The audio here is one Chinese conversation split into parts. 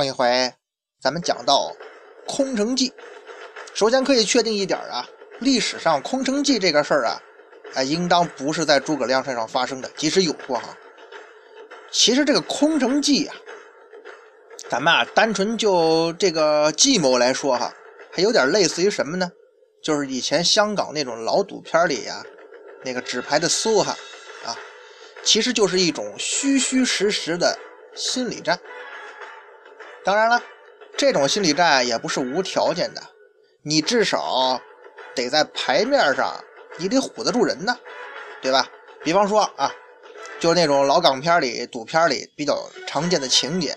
上一回咱们讲到空城计，首先可以确定一点啊，历史上空城计这个事儿啊，哎，应当不是在诸葛亮身上发生的，即使有过哈。其实这个空城计啊，咱们啊单纯就这个计谋来说哈，还有点类似于什么呢？就是以前香港那种老赌片里呀，那个纸牌的梭哈啊，其实就是一种虚虚实实的心理战。当然了，这种心理战也不是无条件的，你至少得在牌面上，你得唬得住人呢，对吧？比方说啊，就是那种老港片里、赌片里比较常见的情节，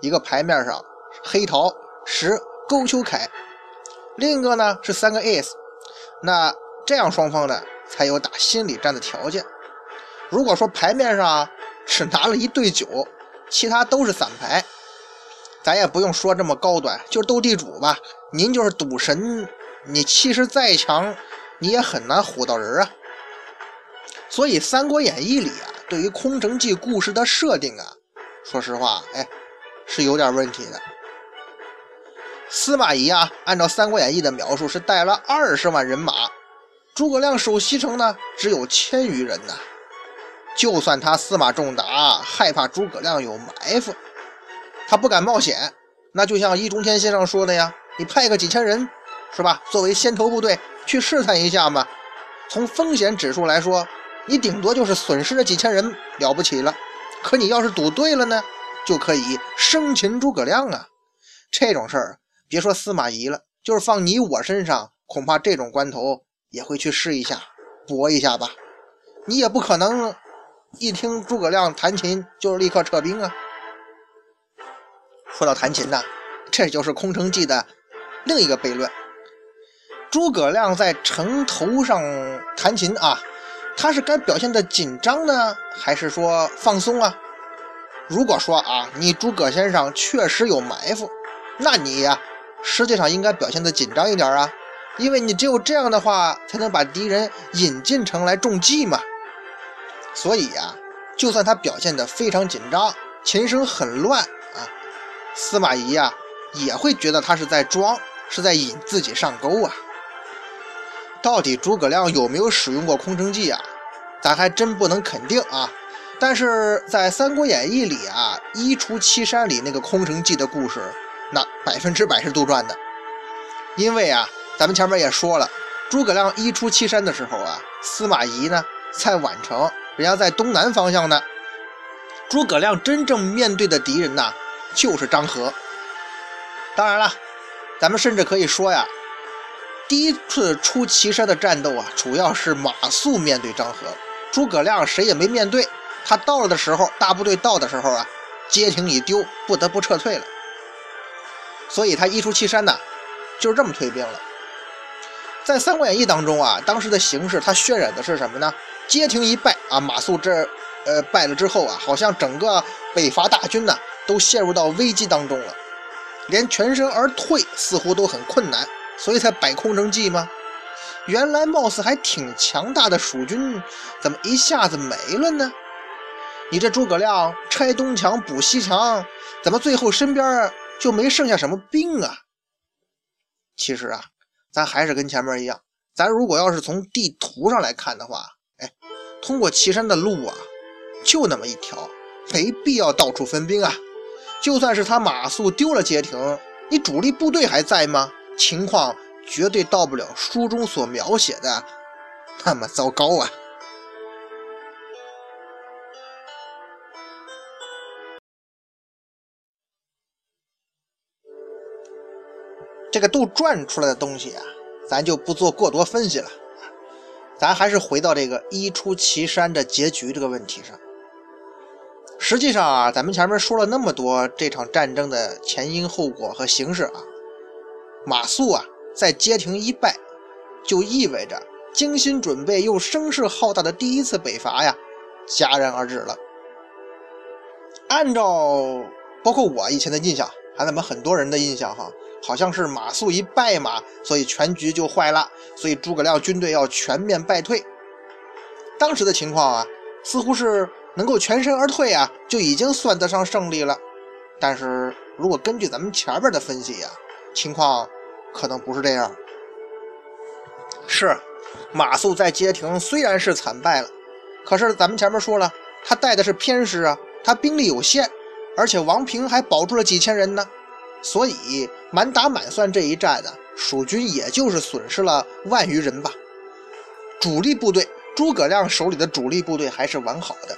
一个牌面上黑桃十勾秋凯，另一个呢是三个 ace，那这样双方呢才有打心理战的条件。如果说牌面上只拿了一对九，其他都是散牌。咱也不用说这么高端，就是斗地主吧。您就是赌神，你气势再强，你也很难唬到人啊。所以《三国演义》里啊，对于空城计故事的设定啊，说实话，哎，是有点问题的。司马懿啊，按照《三国演义》的描述，是带了二十万人马，诸葛亮守西城呢，只有千余人呐。就算他司马仲达害怕诸葛亮有埋伏。他不敢冒险，那就像易中天先生说的呀，你派个几千人，是吧？作为先头部队去试探一下嘛。从风险指数来说，你顶多就是损失了几千人，了不起了。可你要是赌对了呢，就可以生擒诸葛亮啊。这种事儿，别说司马懿了，就是放你我身上，恐怕这种关头也会去试一下，搏一下吧。你也不可能一听诸葛亮弹琴就立刻撤兵啊。说到弹琴呢，这就是空城计的另一个悖论。诸葛亮在城头上弹琴啊，他是该表现的紧张呢，还是说放松啊？如果说啊，你诸葛先生确实有埋伏，那你呀，实际上应该表现的紧张一点啊，因为你只有这样的话，才能把敌人引进城来中计嘛。所以呀，就算他表现的非常紧张，琴声很乱。司马懿呀，也会觉得他是在装，是在引自己上钩啊。到底诸葛亮有没有使用过空城计啊？咱还真不能肯定啊。但是在《三国演义》里啊，一出祁山里那个空城计的故事，那百分之百是杜撰的。因为啊，咱们前面也说了，诸葛亮一出祁山的时候啊，司马懿呢在宛城，人家在东南方向呢。诸葛亮真正面对的敌人呢？就是张合。当然了，咱们甚至可以说呀，第一次出祁山的战斗啊，主要是马谡面对张合，诸葛亮谁也没面对。他到了的时候，大部队到的时候啊，街亭已丢，不得不撤退了。所以他一出祁山呢，就是这么退兵了。在《三国演义》当中啊，当时的形势，他渲染的是什么呢？街亭一败啊，马谡这呃败了之后啊，好像整个北伐大军呢。都陷入到危机当中了，连全身而退似乎都很困难，所以才摆空城计吗？原来貌似还挺强大的蜀军，怎么一下子没了呢？你这诸葛亮拆东墙补西墙，怎么最后身边就没剩下什么兵啊？其实啊，咱还是跟前面一样，咱如果要是从地图上来看的话，哎，通过岐山的路啊，就那么一条，没必要到处分兵啊。就算是他马谡丢了街亭，你主力部队还在吗？情况绝对到不了书中所描写的那么糟糕啊！这个杜撰出来的东西啊，咱就不做过多分析了。咱还是回到这个一出祁山的结局这个问题上。实际上啊，咱们前面说了那么多这场战争的前因后果和形势啊，马谡啊在街亭一败，就意味着精心准备又声势浩大的第一次北伐呀，戛然而止了。按照包括我以前的印象，还咱们很多人的印象哈，好像是马谡一败嘛，所以全局就坏了，所以诸葛亮军队要全面败退。当时的情况啊，似乎是。能够全身而退啊，就已经算得上胜利了。但是如果根据咱们前边的分析呀，情况可能不是这样。是，马谡在街亭虽然是惨败了，可是咱们前面说了，他带的是偏师啊，他兵力有限，而且王平还保住了几千人呢。所以满打满算这一战呢，蜀军也就是损失了万余人吧。主力部队，诸葛亮手里的主力部队还是完好的。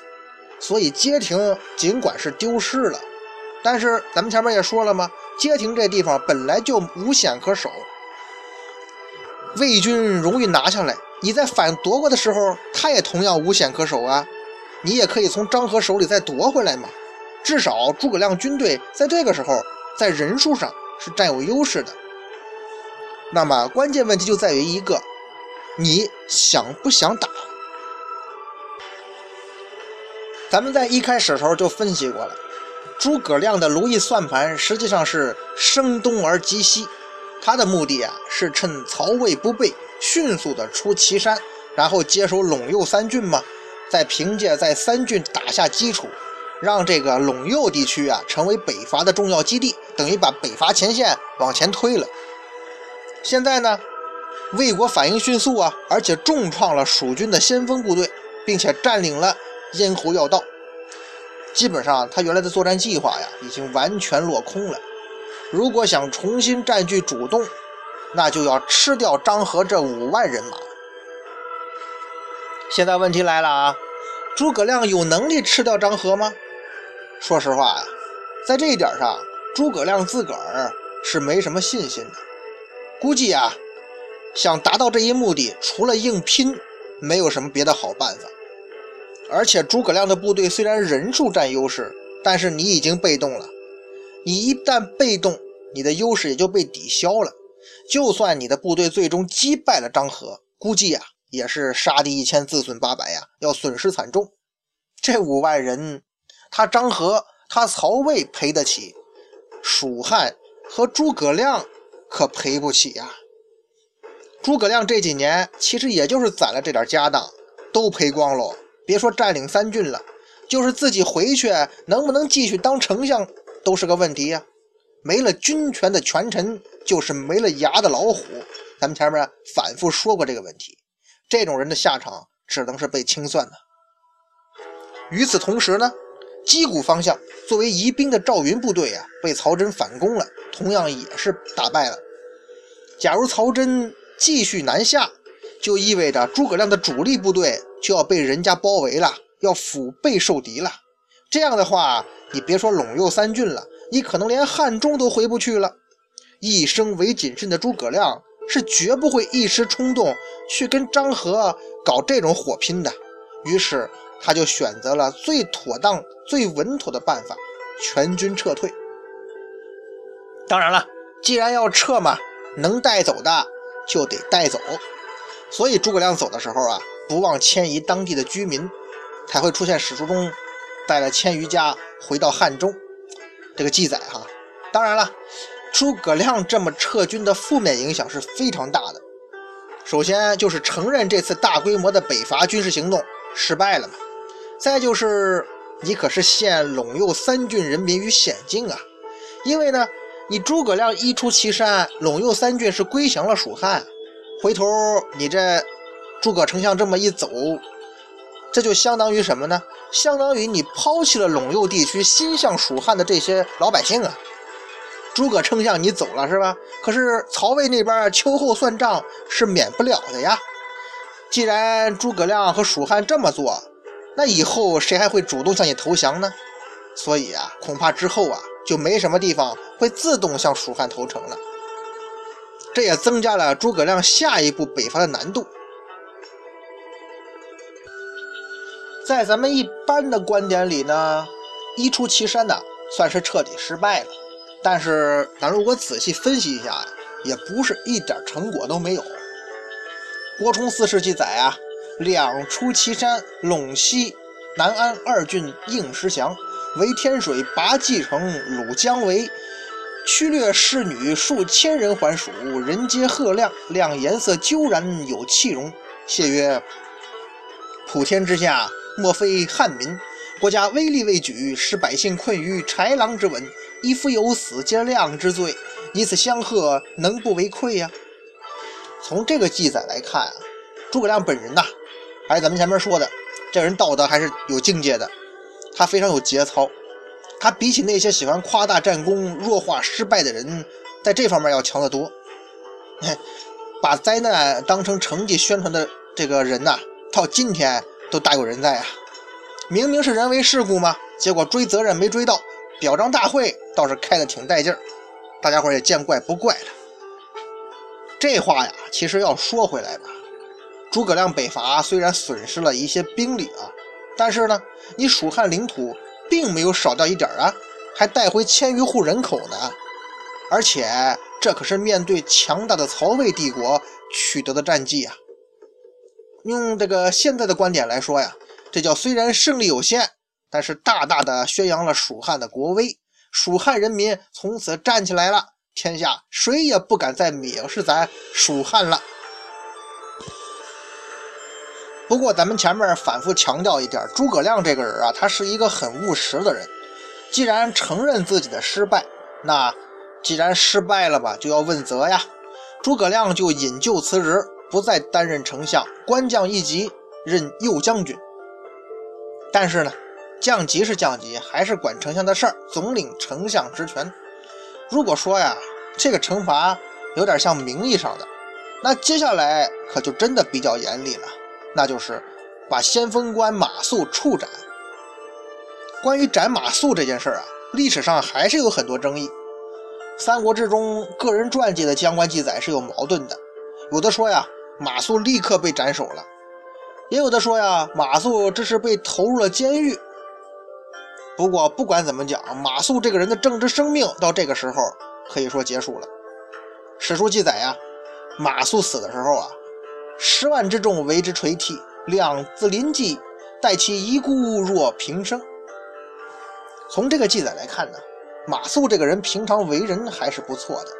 所以街亭尽管是丢失了，但是咱们前面也说了嘛，街亭这地方本来就无险可守，魏军容易拿下来。你在反夺过的时候，他也同样无险可守啊。你也可以从张合手里再夺回来嘛。至少诸葛亮军队在这个时候在人数上是占有优势的。那么关键问题就在于一个，你想不想打？咱们在一开始时候就分析过了，诸葛亮的如意算盘实际上是声东而击西，他的目的啊是趁曹魏不备，迅速的出祁山，然后接手陇右三郡嘛，再凭借在三郡打下基础，让这个陇右地区啊成为北伐的重要基地，等于把北伐前线往前推了。现在呢，魏国反应迅速啊，而且重创了蜀军的先锋部队，并且占领了。咽喉要道，基本上他原来的作战计划呀，已经完全落空了。如果想重新占据主动，那就要吃掉张合这五万人马。现在问题来了啊，诸葛亮有能力吃掉张合吗？说实话呀，在这一点上，诸葛亮自个儿是没什么信心的。估计啊，想达到这一目的，除了硬拼，没有什么别的好办法。而且诸葛亮的部队虽然人数占优势，但是你已经被动了。你一旦被动，你的优势也就被抵消了。就算你的部队最终击败了张合，估计呀也是杀敌一千自损八百呀，要损失惨重。这五万人，他张合他曹魏赔得起，蜀汉和诸葛亮可赔不起呀。诸葛亮这几年其实也就是攒了这点家当，都赔光喽。别说占领三郡了，就是自己回去能不能继续当丞相，都是个问题呀。没了军权的权臣，就是没了牙的老虎。咱们前面反复说过这个问题，这种人的下场只能是被清算的。与此同时呢，击鼓方向作为疑兵的赵云部队啊，被曹真反攻了，同样也是打败了。假如曹真继续南下，就意味着诸葛亮的主力部队。就要被人家包围了，要腹背受敌了。这样的话，你别说陇右三郡了，你可能连汉中都回不去了。一生为谨慎的诸葛亮是绝不会一时冲动去跟张合搞这种火拼的。于是他就选择了最妥当、最稳妥的办法，全军撤退。当然了，既然要撤嘛，能带走的就得带走。所以诸葛亮走的时候啊。不忘迁移当地的居民，才会出现史书中带了千余家回到汉中这个记载哈。当然了，诸葛亮这么撤军的负面影响是非常大的。首先就是承认这次大规模的北伐军事行动失败了嘛。再就是你可是陷陇右三郡人民于险境啊。因为呢，你诸葛亮一出祁山，陇右三郡是归降了蜀汉，回头你这。诸葛丞相这么一走，这就相当于什么呢？相当于你抛弃了陇右地区心向蜀汉的这些老百姓啊！诸葛丞相你走了是吧？可是曹魏那边秋后算账是免不了的呀。既然诸葛亮和蜀汉这么做，那以后谁还会主动向你投降呢？所以啊，恐怕之后啊就没什么地方会自动向蜀汉投诚了。这也增加了诸葛亮下一步北伐的难度。在咱们一般的观点里呢，一出祁山呢算是彻底失败了。但是咱如果仔细分析一下呀，也不是一点成果都没有。国冲四世记载啊，两出祁山，陇西南安二郡应石降，围天水，拔蓟城，虏姜维。驱掠侍女数千人还蜀，人皆贺亮。亮颜色纠然有气容。谢曰：“普天之下，莫非汉民？国家威力未举，使百姓困于豺狼之吻。一夫有死，皆亮之罪。以此相贺，能不为愧呀？”从这个记载来看啊，诸葛亮本人呐，还是咱们前面说的，这人道德还是有境界的，他非常有节操。他比起那些喜欢夸大战功、弱化失败的人，在这方面要强得多。把灾难当成成绩宣传的这个人呐，到今天都大有人在啊！明明是人为事故嘛，结果追责任没追到，表彰大会倒是开得挺带劲儿，大家伙也见怪不怪了。这话呀，其实要说回来吧，诸葛亮北伐虽然损失了一些兵力啊，但是呢，你蜀汉领土。并没有少掉一点啊，还带回千余户人口呢。而且这可是面对强大的曹魏帝国取得的战绩啊。用这个现在的观点来说呀，这叫虽然胜利有限，但是大大的宣扬了蜀汉的国威。蜀汉人民从此站起来了，天下谁也不敢再藐视咱蜀汉了。不过，咱们前面反复强调一点，诸葛亮这个人啊，他是一个很务实的人。既然承认自己的失败，那既然失败了吧，就要问责呀。诸葛亮就引咎辞职，不再担任丞相，官降一级，任右将军。但是呢，降级是降级，还是管丞相的事儿，总领丞相职权。如果说呀，这个惩罚有点像名义上的，那接下来可就真的比较严厉了。那就是把先锋官马谡处斩。关于斩马谡这件事儿啊，历史上还是有很多争议。《三国志》中个人传记的相关记载是有矛盾的，有的说呀，马谡立刻被斩首了；也有的说呀，马谡这是被投入了监狱。不过不管怎么讲，马谡这个人的政治生命到这个时候可以说结束了。史书记载呀，马谡死的时候啊。十万之众为之垂涕，亮自临济，待其遗孤若平生。从这个记载来看呢，马谡这个人平常为人还是不错的。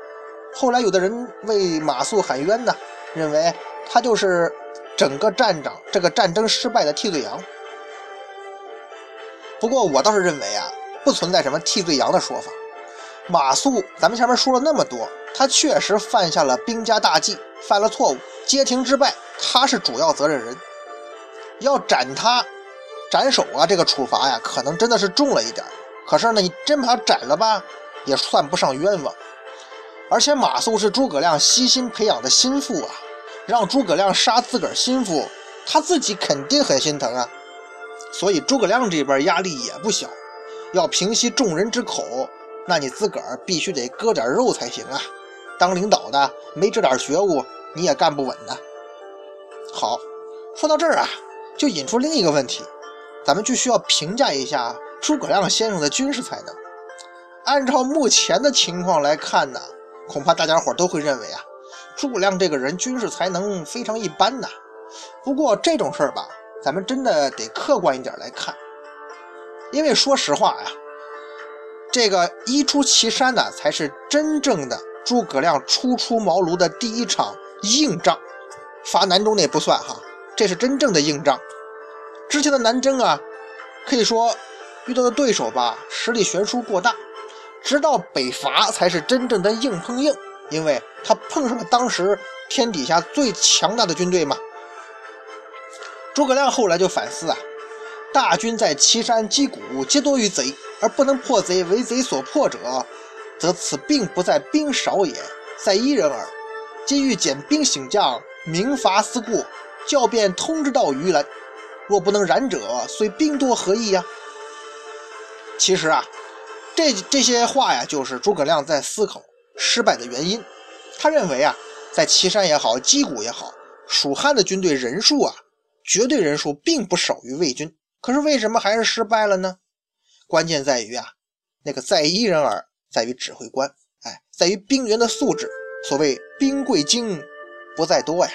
后来有的人为马谡喊冤呢，认为他就是整个战场这个战争失败的替罪羊。不过我倒是认为啊，不存在什么替罪羊的说法。马谡，咱们前面说了那么多，他确实犯下了兵家大忌，犯了错误。街亭之败，他是主要责任人，要斩他，斩首啊！这个处罚呀，可能真的是重了一点。可是呢，你真把他斩了吧，也算不上冤枉。而且马谡是诸葛亮悉心培养的心腹啊，让诸葛亮杀自个儿心腹，他自己肯定很心疼啊。所以诸葛亮这边压力也不小，要平息众人之口，那你自个儿必须得割点肉才行啊。当领导的没这点觉悟。你也干不稳呢。好，说到这儿啊，就引出另一个问题，咱们就需要评价一下诸葛亮先生的军事才能。按照目前的情况来看呢，恐怕大家伙都会认为啊，诸葛亮这个人军事才能非常一般呐。不过这种事儿吧，咱们真的得客观一点来看，因为说实话呀，这个一出祁山呢，才是真正的诸葛亮初出茅庐的第一场。硬仗，伐南中那不算哈，这是真正的硬仗。之前的南征啊，可以说遇到的对手吧，实力悬殊过大。直到北伐才是真正的硬碰硬，因为他碰上了当时天底下最强大的军队嘛。诸葛亮后来就反思啊，大军在岐山击鼓，皆多于贼，而不能破贼，为贼所破者，则此并不在兵少也，在一人耳。今欲减兵醒将，明伐思过，教便通之道于然。若不能然者，虽兵多何益呀？其实啊，这这些话呀，就是诸葛亮在思考失败的原因。他认为啊，在岐山也好，击鼓也好，蜀汉的军队人数啊，绝对人数并不少于魏军，可是为什么还是失败了呢？关键在于啊，那个在一人耳，在于指挥官，哎，在于兵员的素质。所谓兵贵精不在多呀。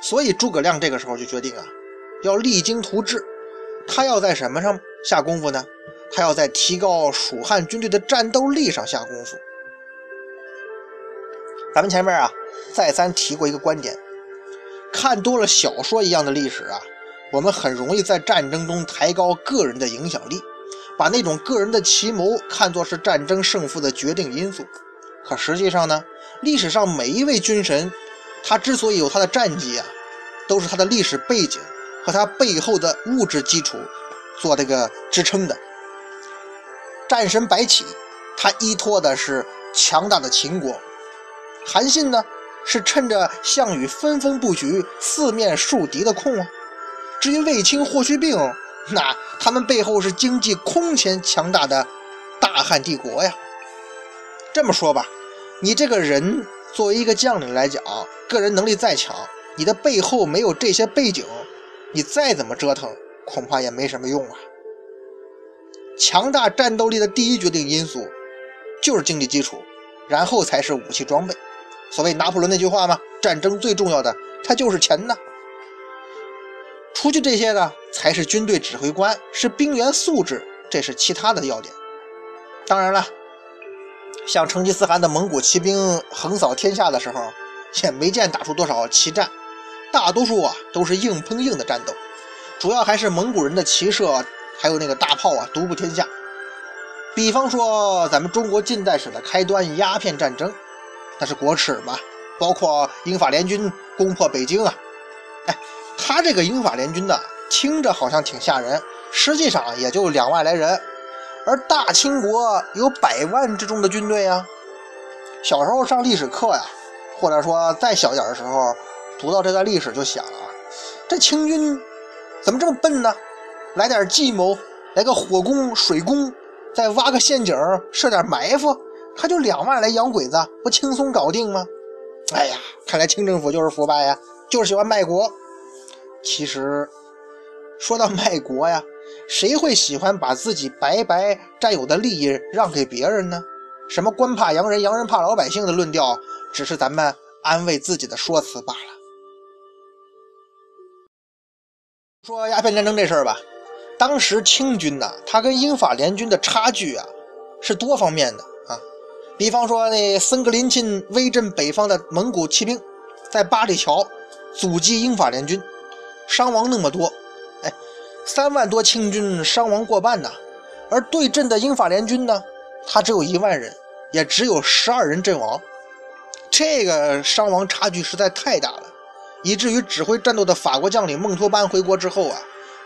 所以诸葛亮这个时候就决定啊，要励精图治。他要在什么上下功夫呢？他要在提高蜀汉军队的战斗力上下功夫。咱们前面啊，再三提过一个观点：看多了小说一样的历史啊，我们很容易在战争中抬高个人的影响力，把那种个人的奇谋看作是战争胜负的决定因素。可实际上呢，历史上每一位军神，他之所以有他的战绩啊，都是他的历史背景和他背后的物质基础做这个支撑的。战神白起，他依托的是强大的秦国。韩信呢，是趁着项羽纷纷布局、四面树敌的空啊。至于卫青、霍去病，那他们背后是经济空前强大的大汉帝国呀。这么说吧，你这个人作为一个将领来讲，个人能力再强，你的背后没有这些背景，你再怎么折腾，恐怕也没什么用啊。强大战斗力的第一决定因素就是经济基础，然后才是武器装备。所谓拿破仑那句话嘛，战争最重要的，它就是钱呐。除去这些呢，才是军队指挥官，是兵员素质，这是其他的要点。当然了，像成吉思汗的蒙古骑兵横扫天下的时候，也没见打出多少奇战，大多数啊都是硬碰硬的战斗，主要还是蒙古人的骑射还有那个大炮啊独步天下。比方说咱们中国近代史的开端——鸦片战争。那是国耻嘛，包括英法联军攻破北京啊，哎，他这个英法联军呢，听着好像挺吓人，实际上也就两万来人，而大清国有百万之众的军队啊。小时候上历史课呀，或者说再小点的时候，读到这段历史就想啊，这清军怎么这么笨呢？来点计谋，来个火攻、水攻，再挖个陷阱，设点埋伏。他就两万来洋鬼子，不轻松搞定吗？哎呀，看来清政府就是腐败呀，就是喜欢卖国。其实说到卖国呀，谁会喜欢把自己白白占有的利益让给别人呢？什么官怕洋人，洋人怕老百姓的论调，只是咱们安慰自己的说辞罢了。说鸦片战争这事儿吧，当时清军呐，他跟英法联军的差距啊，是多方面的。比方说，那森格林沁威震北方的蒙古骑兵，在八里桥阻击英法联军，伤亡那么多，哎，三万多清军伤亡过半呐。而对阵的英法联军呢，他只有一万人，也只有十二人阵亡，这个伤亡差距实在太大了，以至于指挥战斗的法国将领孟托班回国之后啊，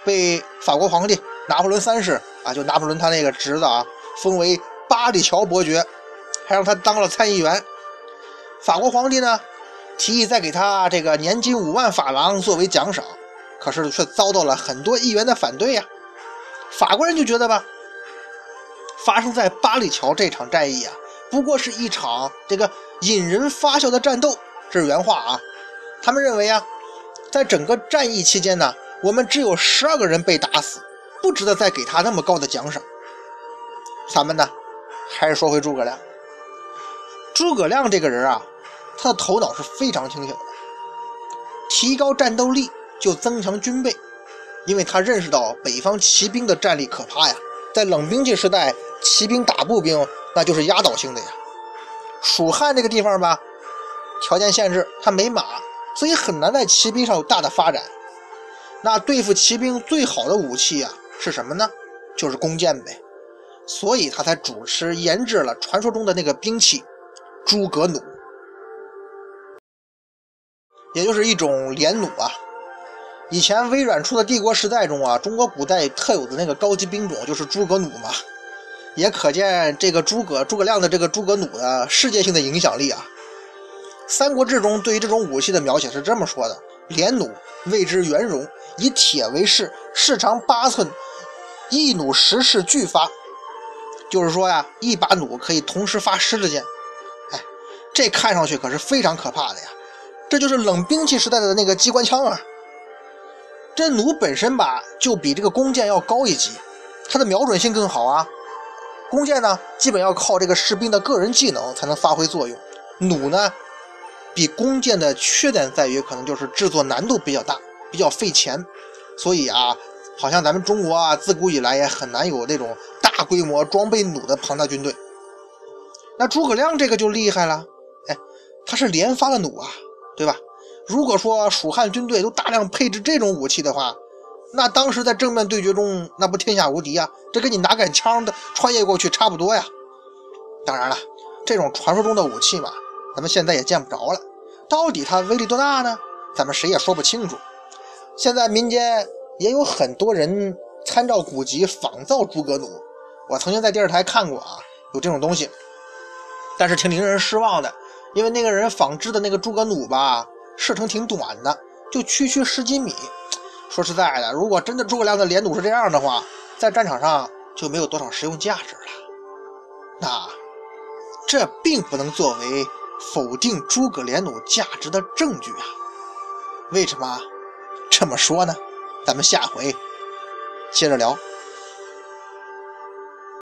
被法国皇帝拿破仑三世啊，就拿破仑他那个侄子啊，封为八里桥伯爵。还让他当了参议员。法国皇帝呢，提议再给他这个年金五万法郎作为奖赏，可是却遭到了很多议员的反对呀。法国人就觉得吧，发生在巴里桥这场战役啊，不过是一场这个引人发笑的战斗，这是原话啊。他们认为啊，在整个战役期间呢，我们只有十二个人被打死，不值得再给他那么高的奖赏。咱们呢，还是说回诸葛亮。诸葛亮这个人啊，他的头脑是非常清醒的。提高战斗力就增强军备，因为他认识到北方骑兵的战力可怕呀。在冷兵器时代，骑兵打步兵那就是压倒性的呀。蜀汉这个地方吧，条件限制，他没马，所以很难在骑兵上有大的发展。那对付骑兵最好的武器啊是什么呢？就是弓箭呗。所以他才主持研制了传说中的那个兵器。诸葛弩，也就是一种连弩啊。以前微软出的帝国时代中啊，中国古代特有的那个高级兵种就是诸葛弩嘛。也可见这个诸葛诸葛亮的这个诸葛弩的世界性的影响力啊。《三国志》中对于这种武器的描写是这么说的：连弩谓之圆融，以铁为饰，饰长八寸，一弩十式俱发。就是说呀，一把弩可以同时发十支箭。这看上去可是非常可怕的呀！这就是冷兵器时代的那个机关枪啊。这弩本身吧，就比这个弓箭要高一级，它的瞄准性更好啊。弓箭呢，基本要靠这个士兵的个人技能才能发挥作用。弩呢，比弓箭的缺点在于可能就是制作难度比较大，比较费钱。所以啊，好像咱们中国啊，自古以来也很难有那种大规模装备弩的庞大军队。那诸葛亮这个就厉害了，他是连发了弩啊，对吧？如果说蜀汉军队都大量配置这种武器的话，那当时在正面对决中，那不天下无敌啊！这跟你拿杆枪的穿越过去差不多呀。当然了，这种传说中的武器嘛，咱们现在也见不着了。到底它威力多大呢？咱们谁也说不清楚。现在民间也有很多人参照古籍仿造诸葛弩，我曾经在电视台看过啊，有这种东西，但是挺令人失望的，因为那个人仿制的那个诸葛弩吧，射程挺短的，就区区十几米。说实在的，如果真的诸葛亮的连弩是这样的话，在战场上就没有多少实用价值了。那这并不能作为否定诸葛连弩价值的证据啊！为什么这么说呢？咱们下回接着聊。